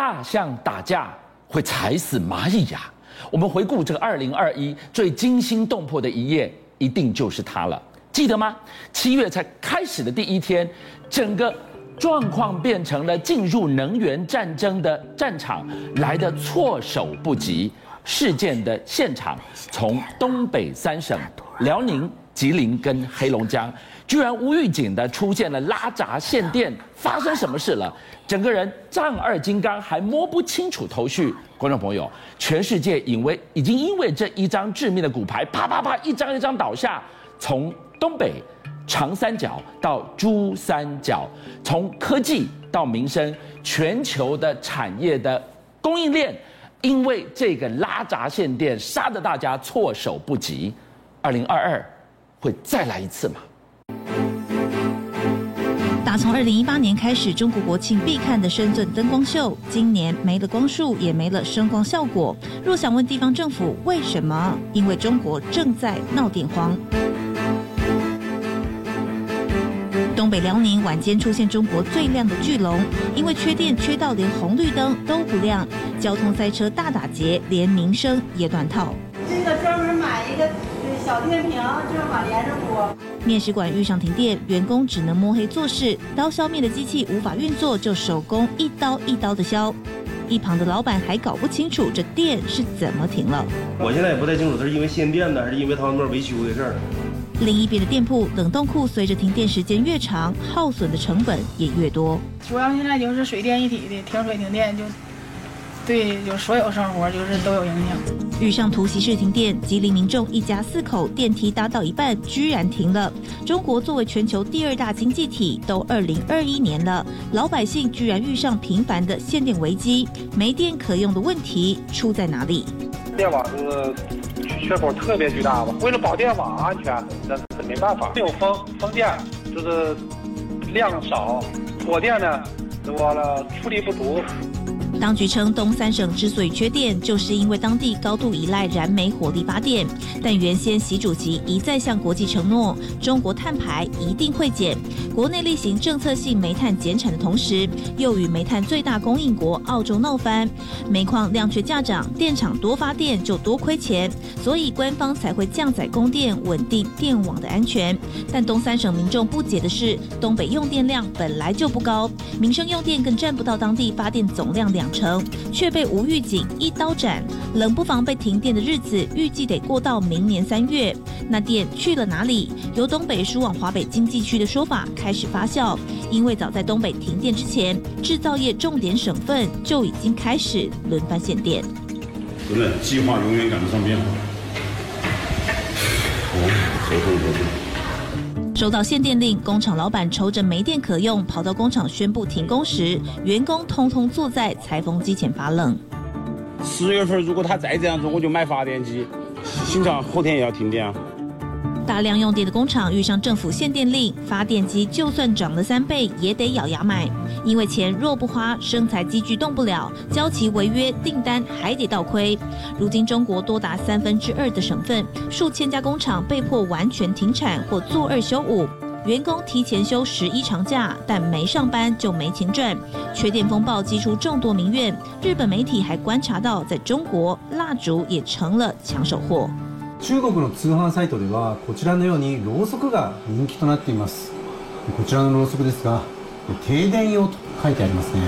大象打架会踩死蚂蚁呀？我们回顾这个二零二一最惊心动魄的一页，一定就是它了。记得吗？七月才开始的第一天，整个状况变成了进入能源战争的战场，来的措手不及。事件的现场从东北三省辽宁、吉林跟黑龙江，居然无预警的出现了拉闸限电，发生什么事了？整个人丈二金刚还摸不清楚头绪。观众朋友，全世界以为已经因为这一张致命的骨牌，啪啪啪一张一张倒下，从东北长三角到珠三角，从科技到民生，全球的产业的供应链，因为这个拉闸限电，杀得大家措手不及。二零二二会再来一次吗？从二零一八年开始，中国国庆必看的深圳灯光秀，今年没了光束，也没了声光效果。若想问地方政府为什么？因为中国正在闹电荒。东北辽宁晚间出现中国最亮的巨龙，因为缺电缺到连红绿灯都不亮，交通塞车大打劫，连民生也断套。这个专门买一个小电瓶，正好连着播。面食馆遇上停电，员工只能摸黑做事，刀削面的机器无法运作，就手工一刀一刀的削。一旁的老板还搞不清楚这电是怎么停了。我现在也不太清楚，这是因为限电呢，还是因为他们那儿维修的事儿。另一边的店铺冷冻库，随着停电时间越长，耗损的成本也越多。主要现在就是水电一体的，停水停电就对，就所有生活就是都有影响。遇上突袭式停电，吉林民众一家四口电梯搭到一半，居然停了。中国作为全球第二大经济体，都二零二一年了，老百姓居然遇上频繁的限电危机，没电可用的问题出在哪里？电网是。缺口特别巨大吧？为了保电网安全，那是没办法。没有风，风电就是量少，火电呢多了，出力不足。当局称，东三省之所以缺电，就是因为当地高度依赖燃煤火力发电。但原先习主席一再向国际承诺，中国碳排一定会减。国内例行政策性煤炭减产的同时，又与煤炭最大供应国澳洲闹翻，煤矿量却价涨，电厂多发电就多亏钱，所以官方才会降载供电，稳定电网的安全。但东三省民众不解的是，东北用电量本来就不高，民生用电更占不到当地发电总量两成，却被无预警一刀斩，冷不防被停电的日子预计得过到明年三月。那电去了哪里？由东北输往华北经济区的说法开始发酵，因为早在东北停电之前，制造业重点省份就已经开始轮番限电。真的，计划永远赶不上变化。收到限电令，工厂老板愁着没电可用，跑到工厂宣布停工时，员工通通坐在裁缝机前发愣。十月份如果他再这样做，我就买发电机，心想后天也要停电啊。大量用电的工厂遇上政府限电令，发电机就算涨了三倍也得咬牙买，因为钱若不花，生财机具动不了，交期违约，订单还得倒亏。如今中国多达三分之二的省份，数千家工厂被迫完全停产或做二休五，员工提前休十一长假，但没上班就没钱赚。缺电风暴激出众多民怨，日本媒体还观察到，在中国蜡烛也成了抢手货。中国の通贩サイトではこちらのようにろうそくが人気となっています。こちらのろうそくですが、 停电用と书いてありますね。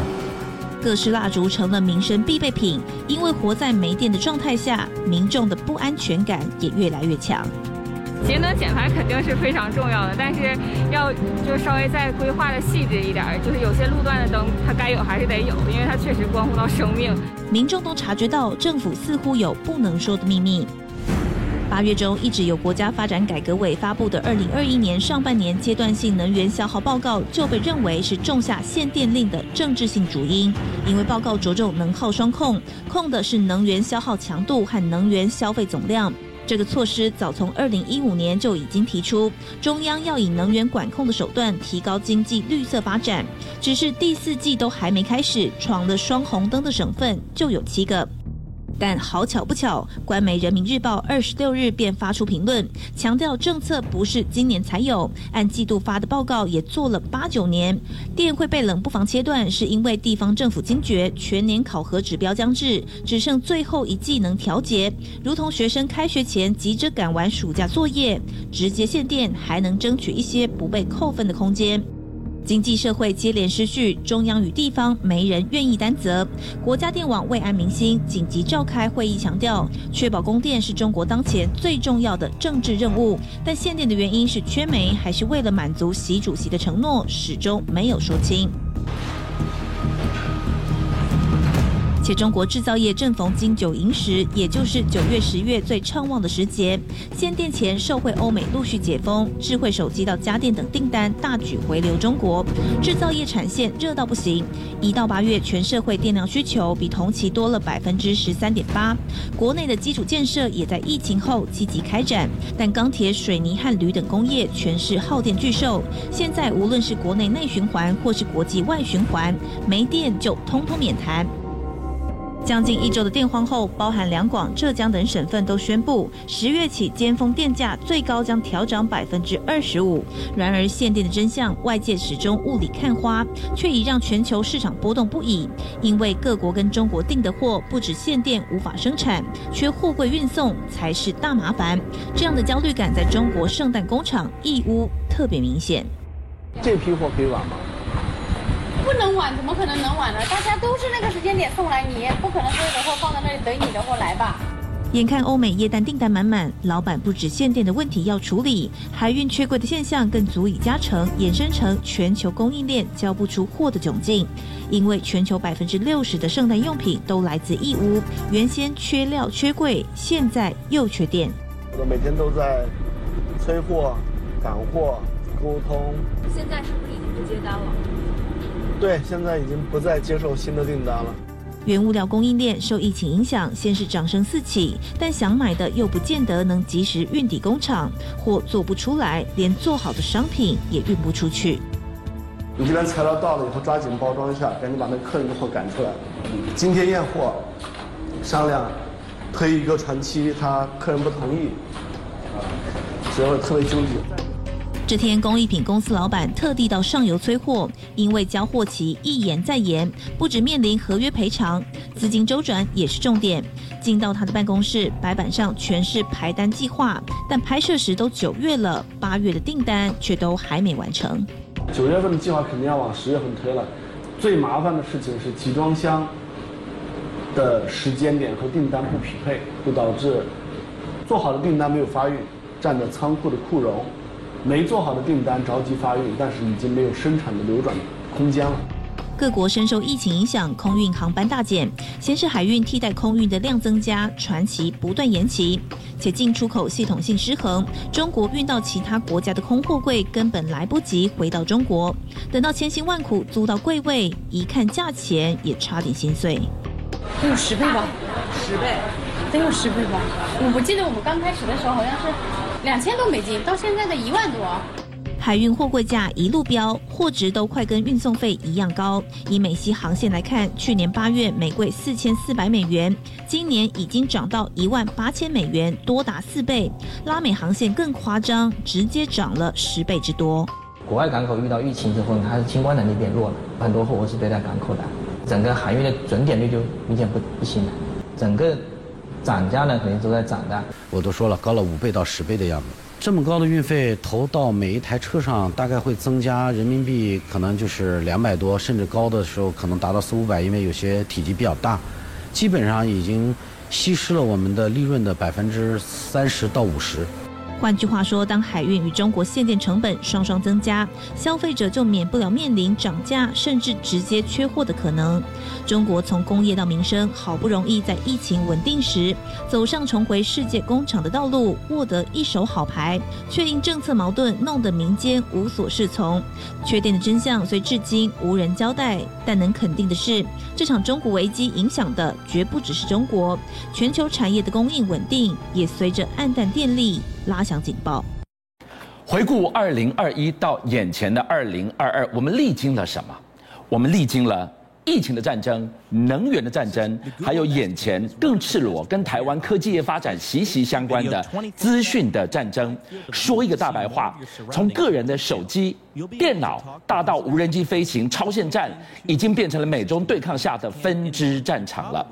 各式蜡烛成了民生必备品，因为活在没电的状态下，民众的不安全感也越来越强。节能减排肯定是非常重要的，但是要就稍微再规划的细致一点，就是有些路段的灯它该有还是得有，因为它确实关乎到生命。民众都察觉到政府似乎有不能说的秘密。 八月中，一直由国家发展改革委发布的二零二一年上半年阶段性能源消耗报告，就被认为是种下限电令的政治性主因。因为报告着重能耗双控，控的是能源消耗强度和能源消费总量。这个措施早从二零一五年就已经提出，中央要以能源管控的手段提高经济绿色发展。只是第四季都还没开始，闯了双红灯的省份就有七个。但好巧不巧，官媒《人民日报》二十六日便发出评论，强调政策不是今年才有，按季度发的报告也做了八九年。电会被冷不防切断，是因为地方政府惊觉全年考核指标将至，只剩最后一季能调节，如同学生开学前急着赶完暑假作业，直接限电还能争取一些不被扣分的空间。经济社会接连失序，中央与地方没人愿意担责。国家电网为安民心，紧急召开会议，强调确保供电是中国当前最重要的政治任务。但限电的原因是缺煤，还是为了满足习主席的承诺，始终没有说清。且中国制造业正逢金九银十，也就是九月、十月最畅旺的时节。限电前，受惠欧美陆续解封，智慧手机到家电等订单大举回流中国，制造业产线热到不行。一到八月，全社会电量需求比同期多了百分之十三点八。国内的基础建设也在疫情后积极开展，但钢铁、水泥和铝等工业全是耗电巨兽。现在无论是国内内循环或是国际外循环，没电就通通免谈。将近一周的电荒后，包含两广、浙江等省份都宣布，十月起尖峰电价最高将调涨百分之二十五。然而限电的真相，外界始终雾里看花，却已让全球市场波动不已。因为各国跟中国订的货，不止限电无法生产，缺货柜运送才是大麻烦。这样的焦虑感在中国圣诞工厂义乌特别明显。这批货可以晚吗？晚，怎么可能能晚呢？大家都是那个时间点送来，你也不可能所有的货放在那里等你的货来吧？眼看欧美液氮订单满满，老板不止限电的问题要处理，海运缺柜的现象更足以加成，衍生成全球供应链交不出货的窘境。因为全球百分之六十的圣诞用品都来自义乌，原先缺料缺柜，现在又缺电。我每天都在催货、赶货、沟通。现在是不是已经不接单了？对，现在已经不再接受新的订单了。原物料供应链受疫情影响，先是涨声四起，但想买的又不见得能及时运抵工厂，货做不出来，连做好的商品也运不出去。你这边材料到了以后，抓紧包装一下，赶紧把那客人的货赶出来。今天验货，商量推一个船期，他客人不同意，所以我特别纠结。这天，工艺品公司老板特地到上游催货，因为交货期一延再延，不止面临合约赔偿，资金周转也是重点。进到他的办公室，白板上全是排单计划，但拍摄时都九月了，八月的订单却都还没完成。九月份的计划肯定要往十月份推了。最麻烦的事情是集装箱的时间点和订单不匹配，会导致做好的订单没有发运，占着仓库的库容。没做好的订单着急发运，但是已经没有生产的流转空间了。各国深受疫情影响，空运航班大减，先是海运替代空运的量增加，船期不断延期，且进出口系统性失衡，中国运到其他国家的空货柜根本来不及回到中国，等到千辛万苦租到柜位，一看价钱也差点心碎。得有十倍吧？十倍？得有十倍吧？我不记得我们刚开始的时候好像是。两千多美金，到现在的一万多。海运货柜价一路飙，货值都快跟运送费一样高。以美西航线来看，去年八月每柜四千四百美元，今年已经涨到一万八千美元，多达四倍。拉美航线更夸张，直接涨了十倍之多。国外港口遇到疫情之后，它的清关能力变弱了，很多货物是堆在港口的，整个海运的准点率就明显不不行了，整个。涨价呢，肯定都在涨的。我都说了，高了五倍到十倍的样子。这么高的运费投到每一台车上，大概会增加人民币，可能就是两百多，甚至高的时候可能达到四五百，因为有些体积比较大，基本上已经稀释了我们的利润的百分之三十到五十。换句话说，当海运与中国限电成本双双增加，消费者就免不了面临涨价，甚至直接缺货的可能。中国从工业到民生，好不容易在疫情稳定时走上重回世界工厂的道路，获得一手好牌，却因政策矛盾弄得民间无所适从。缺电的真相虽至今无人交代，但能肯定的是，这场中国危机影响的绝不只是中国，全球产业的供应稳定也随着暗淡电力。拉响警报。回顾二零二一到眼前的二零二二，我们历经了什么？我们历经了疫情的战争、能源的战争，还有眼前更赤裸、跟台湾科技业发展息息相关的资讯的战争。说一个大白话，从个人的手机、电脑，大到无人机飞行、超限战，已经变成了美中对抗下的分支战场了。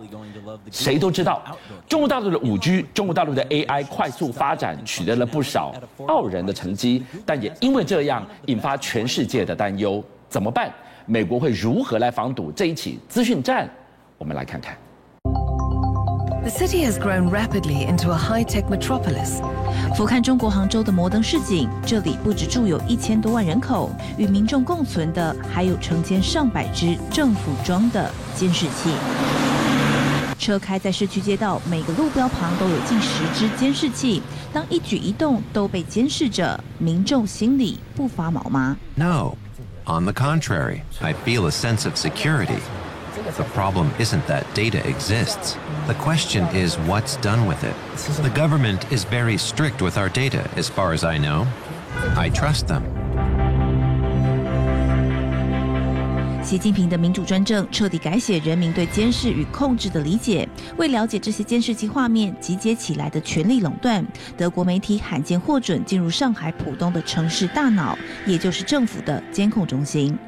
谁都知道，中国大陆的五 G、中国大陆的 AI 快速发展，取得了不少傲人的成绩，但也因为这样引发全世界的担忧。怎么办？美国会如何来防堵这一起资讯战？我们来看看。The city has grown rapidly into a high-tech metropolis. 俯瞰中国杭州的摩登市井，这里不止住有一千多万人口，与民众共存的还有成千上百只政府装的监视器。车开在市区街道，每个路标旁都有近十只监视器，当一举一动都被监视着，民众心里不发毛吗？No. On the contrary, I feel a sense of security. The problem isn't that data exists. The question is what's done with it. The government is very strict with our data, as far as I know. I trust them. 习近平的民主专政彻底改写人民对监视与控制的理解。为了解这些监视器画面集结起来的权力垄断，德国媒体罕见获准进入上海浦东的城市大脑，也就是政府的监控中心。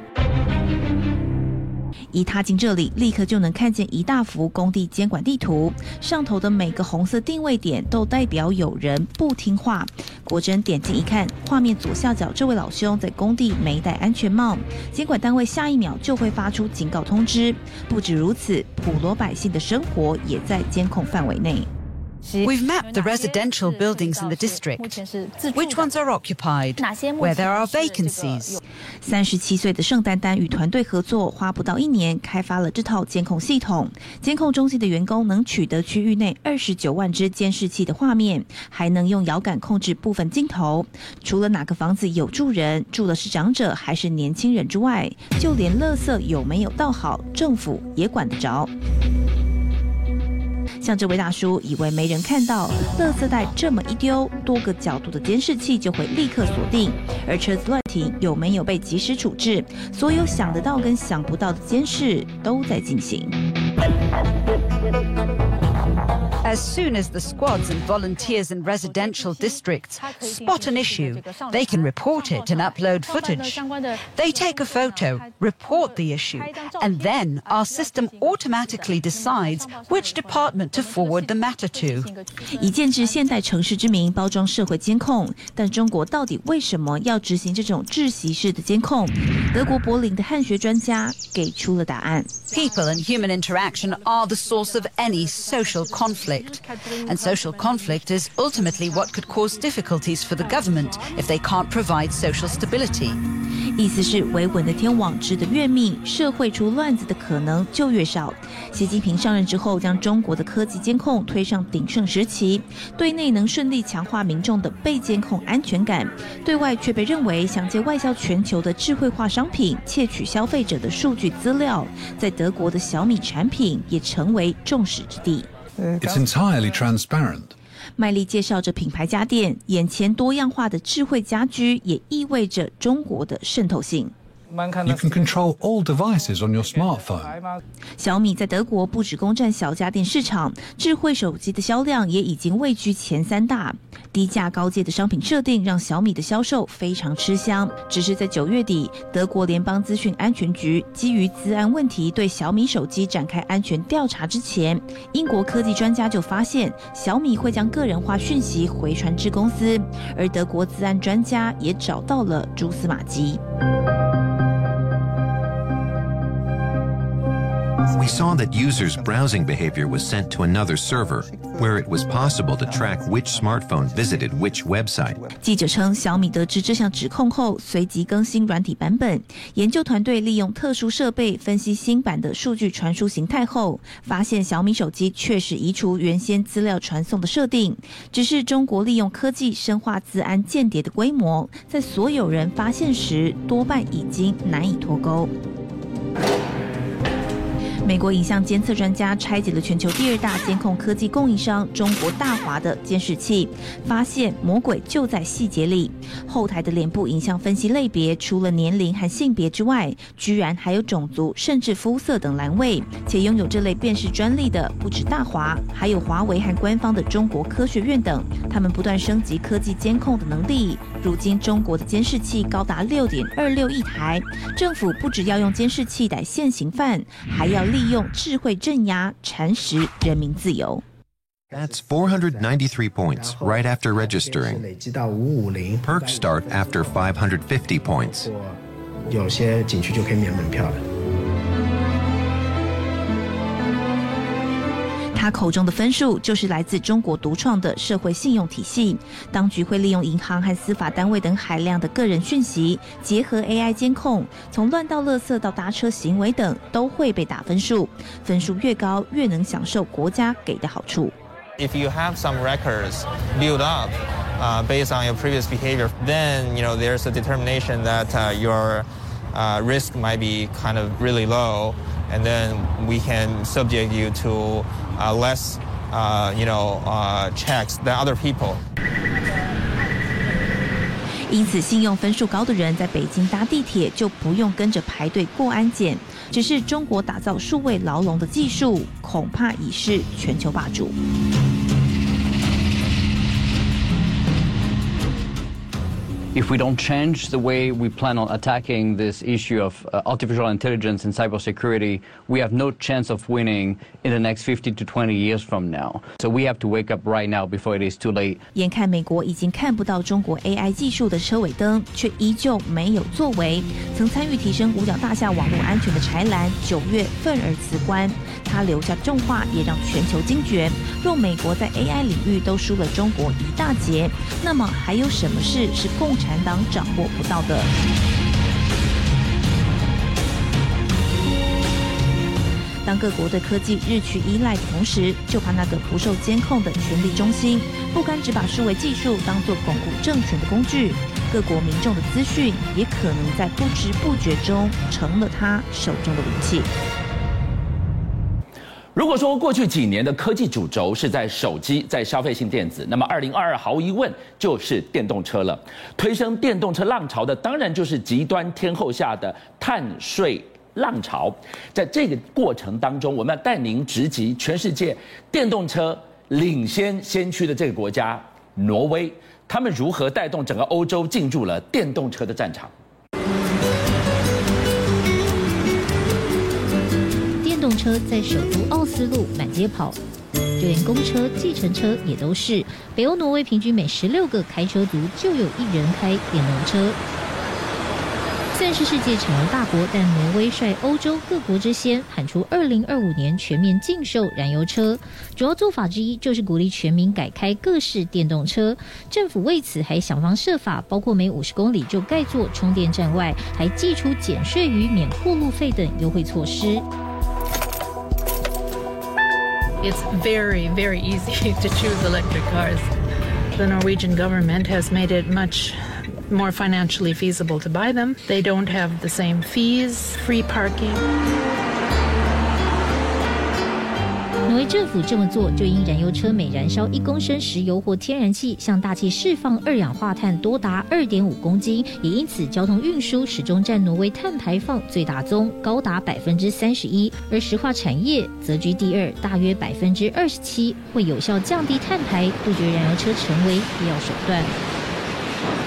一踏进这里，立刻就能看见一大幅工地监管地图，上头的每个红色定位点都代表有人不听话。果真点进一看，画面左下角这位老兄在工地没戴安全帽，监管单位下一秒就会发出警告通知。不止如此，普罗百姓的生活也在监控范围内。We've mapped the residential buildings in the district. Which ones are occupied? Where there are vacancies? 三十七岁的盛丹丹与团队合作，花不到一年开发了这套监控系统。监控中心的员工能取得区域内二十九万只监视器的画面，还能用遥感控制部分镜头。除了哪个房子有住人，住的是长者还是年轻人之外，就连垃圾有没有倒好，政府也管得着。像这位大叔，以为没人看到，垃圾袋这么一丢，多个角度的监视器就会立刻锁定，而车子乱停有没有被及时处置，所有想得到跟想不到的监视都在进行。As soon as the squads and volunteers in residential districts spot an issue, they can report it and upload footage. They take a photo, report the issue, and then our system automatically decides which department to forward the matter to. 以建置现代城市之名包装社会监控，但中国到底为什么要执行这种窒息式的监控？德国柏林的汉学专家给出了答案。People and human interaction are the source of any social conflict. And social conflict is ultimately what could cause difficulties for the government if they can't provide social stability. 意思是维稳的天网织得越密，社会出乱子的可能就越少。习近平上任之后，将中国的科技监控推上鼎盛时期，对内能顺利强化民众的被监控安全感，对外却被认为想借外销全球的智慧化商品窃取消费者的数据资料，在德国的小米产品也成为众矢之的。It's entirely transparent. 麦力介绍着品牌家电，眼前多样化的智慧家居也意味着中国的渗透性。You can control all devices on your smartphone. 小米在德国不止攻占小家电市场，智慧手机的销量也已经位居前三大。低价高阶的商品设定让小米的销售非常吃香。只是在九月底，德国联邦资讯安全局基于资安问题对小米手机展开安全调查之前，英国科技专家就发现小米会将个人化讯息回传至公司，而德国资安专家也找到了蛛丝马迹。We saw that users' browsing behavior was sent to another server, where it was possible to track which smartphone visited which website. 记者称，小米得知这项指控后，随即更新软体版本。研究团队利用特殊设备分析新版的数据传输形态后，发现小米手机确实移除原先资料传送的设定。只是中国利用科技深化资安间谍的规模，在所有人发现时，多半已经难以脱钩。美国影像监测专家拆解了全球第二大监控科技供应商中国大华的监视器，发现魔鬼就在细节里。后台的脸部影像分析类别，除了年龄和性别之外，居然还有种族甚至肤色等栏位。且拥有这类辨识专利的不止大华，还有华为和官方的中国科学院等。他们不断升级科技监控的能力。如今，中国的监视器高达六点二六亿台。政府不只要用监视器逮现行犯，还要利用智慧镇压，蚕食人民自由。That's 493 points right after registering. Perks start after 550 points. 有些景区就可以免门票了。他口中的分数就是来自中国独创的社会信用体系。当局会利用银行和司法单位等海量的个人讯息，结合 AI 监控，从乱倒垃圾到搭车行为等，都会被打分数。分数越高，越能享受国家给的好处。If you have some records built up, uh, based on your previous behavior, then you know there's a determination that uh, your uh, risk might be kind of really low, and then we can subject you to uh, less, uh, you know, uh, checks than other people. 因此，信用分数高的人在北京搭地铁就不用跟着排队过安检。只是中国打造数位牢笼的技术，恐怕已是全球霸主。If we don't change the way we plan on attacking this issue of uh, artificial intelligence and cybersecurity, we have no chance of winning in the next 15 to 20 years from now. So we have to wake up right now before it is too late. 眼看美国已经看不到中国 AI 技术的车尾灯，却依旧没有作为。曾参与提升五角大厦网络安全的柴兰，九月愤而辞官。他留下重话，也让全球惊觉：若美国在 AI 领域都输了中国一大截，那么还有什么事是共 产党掌握不到的。当各国对科技日趋依赖的同时，就怕那个不受监控的权力中心，不甘只把数位技术当作巩固政权的工具，各国民众的资讯也可能在不知不觉中成了他手中的武器。如果说过去几年的科技主轴是在手机、在消费性电子，那么二零二二毫无疑问就是电动车了。推升电动车浪潮的，当然就是极端天候下的碳税浪潮。在这个过程当中，我们要带您直击全世界电动车领先先驱的这个国家——挪威，他们如何带动整个欧洲进入了电动车的战场。动车在首都奥斯陆满街跑，就连公车、计程车也都是。北欧挪威平均每十六个开车族就有一人开电动车。虽然是世界产油大国，但挪威率欧洲各国之先喊出二零二五年全面禁售燃油车。主要做法之一就是鼓励全民改开各式电动车。政府为此还想方设法，包括每五十公里就盖座充电站外，还祭出减税与免过路费等优惠措施。It's very, very easy to choose electric cars. The Norwegian government has made it much more financially feasible to buy them. They don't have the same fees, free parking. 挪威政府这么做，就因燃油车每燃烧一公升石油或天然气，向大气释放二氧化碳多达二点五公斤，也因此交通运输始终占挪威碳排放最大宗，高达百分之三十一，而石化产业则居第二，大约百分之二十七，会有效降低碳排，杜绝燃油车成为必要手段。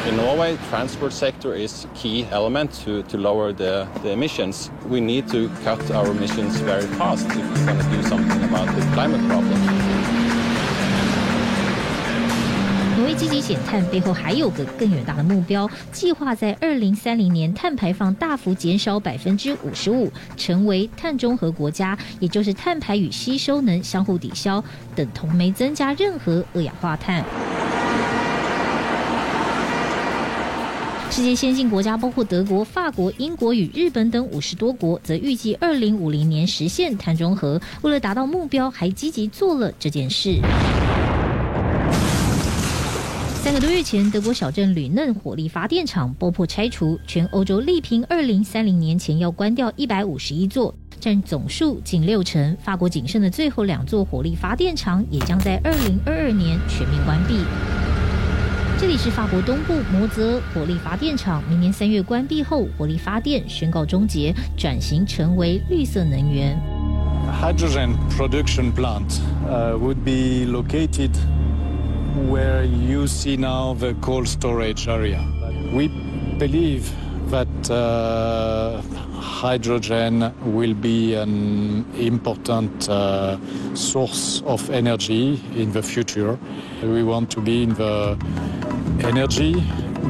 In Norway, transport sector is key element to to lower the the emissions. We need to cut our emissions very fast if we want to do something about the climate problem. 挪威积极减碳背后还有个更远大的目标，计划在二零三零年碳排放大幅减少百分之五十五，成为碳中和国家，也就是碳排与吸收能相互抵消，等同没增加任何二氧化碳。世界先进国家包括德国、法国、英国与日本等五十多国，则预计二零五零年实现碳中和。为了达到目标，还积极做了这件事。三个多月前，德国小镇吕嫩火力发电厂爆破拆除，全欧洲力拼二零三零年前要关掉一百五十一座。占总数近六成。法国仅剩的最后两座火力发电厂也将在二零二二年全面关闭。这里是法国东部摩泽火力发电厂，明年三月关闭后，火力发电宣告终结，转型成为绿色能源。Hydrogen production plant would be located where you see now the cold storage area. We believe that hydrogen will be an important uh, source of energy in the future. We want to be in the energy,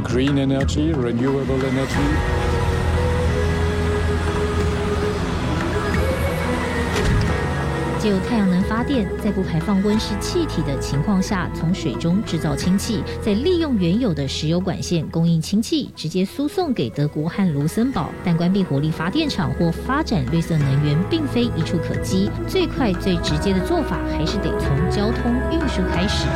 green energy, renewable energy. 在不排放温室气体的情况下，从水中制造氢气，再利用原有的石油管线供应氢气，直接输送给德国和卢森堡。但关闭火力发电厂或发展绿色能源，并非一触可及，最快最直接的做法，还是得从交通运输开始。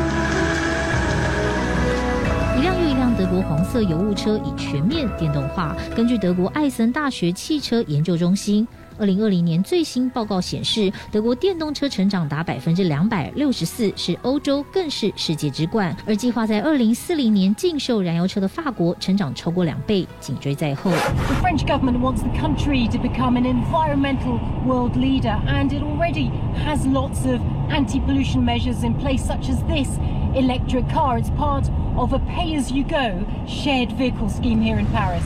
一辆又一辆德国黄色油雾车已全面电动化。根据德国艾森大学汽车研究中心。二零二零年最新报告显示，德国电动车成长达百分之两百六十四，是欧洲更是世界之冠。而计划在二零四零年禁售燃油车的法国，成长超过两倍，紧追在后。The French government wants the country to become an environmental world leader, and it already has lots of anti-pollution measures in place, such as this electric car. It's part of a pay-as-you-go shared vehicle scheme here in Paris.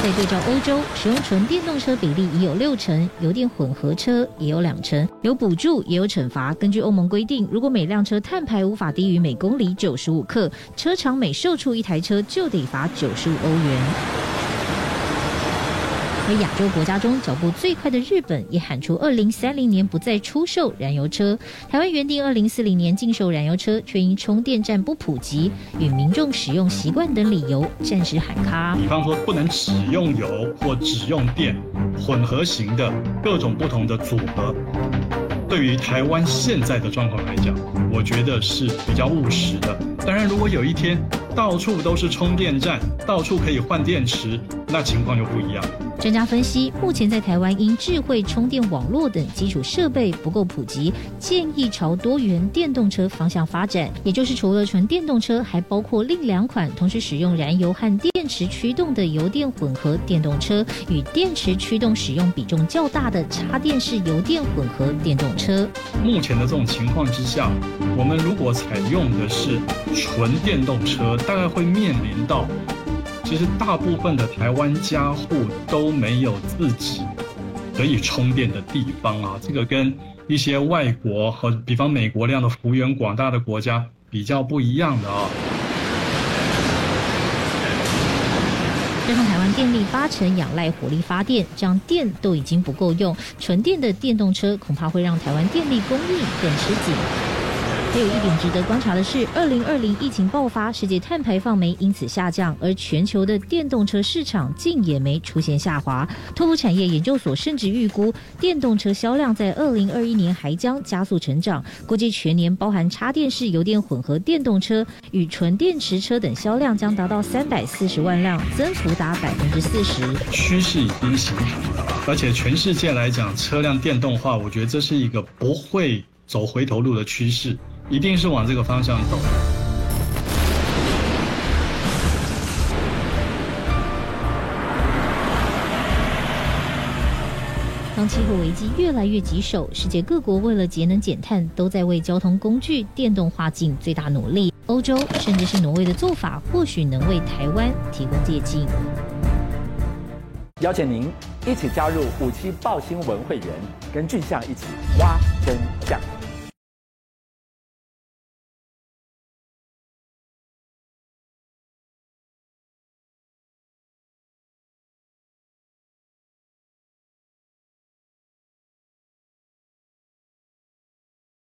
在对照欧洲，使用纯电动车比例已有六成，油电混合车也有两成，有补助也有惩罚。根据欧盟规定，如果每辆车碳排无法低于每公里九十五克，车厂每售出一台车就得罚九十五欧元。和亚洲国家中脚步最快的日本也喊出二零三零年不再出售燃油车。台湾原定二零四零年禁售燃油车，却因充电站不普及与民众使用习惯等理由暂时喊卡。比方说不能只用油或只用电，混合型的各种不同的组合，对于台湾现在的状况来讲，我觉得是比较务实的。当然，如果有一天到处都是充电站，到处可以换电池，那情况就不一样。专家分析，目前在台湾因智慧充电网络等基础设备不够普及，建议朝多元电动车方向发展。也就是除了纯电动车，还包括另两款同时使用燃油和电池驱动的油电混合电动车，与电池驱动使用比重较大的插电式油电混合电动车。目前的这种情况之下，我们如果采用的是纯电动车，大概会面临到。其实大部分的台湾家户都没有自己可以充电的地方啊，这个跟一些外国和比方美国这样的幅员广大的国家比较不一样的啊。加上台湾电力八成仰赖火力发电，这样电都已经不够用，纯电的电动车恐怕会让台湾电力供应更吃紧。还有一点值得观察的是，二零二零疫情爆发，世界碳排放没因此下降，而全球的电动车市场竟也没出现下滑。拓普产业研究所甚至预估，电动车销量在二零二一年还将加速成长，估计全年包含插电式油电混合电动车与纯电池车等销量将达到三百四十万辆，增幅达百分之四十。趋势已经形成了，而且全世界来讲，车辆电动化，我觉得这是一个不会走回头路的趋势。一定是往这个方向走。当气候危机越来越棘手，世界各国为了节能减碳，都在为交通工具电动化尽最大努力。欧洲甚至是挪威的做法，或许能为台湾提供借鉴。邀请您一起加入五七报新闻会员，跟俊相一起挖真相。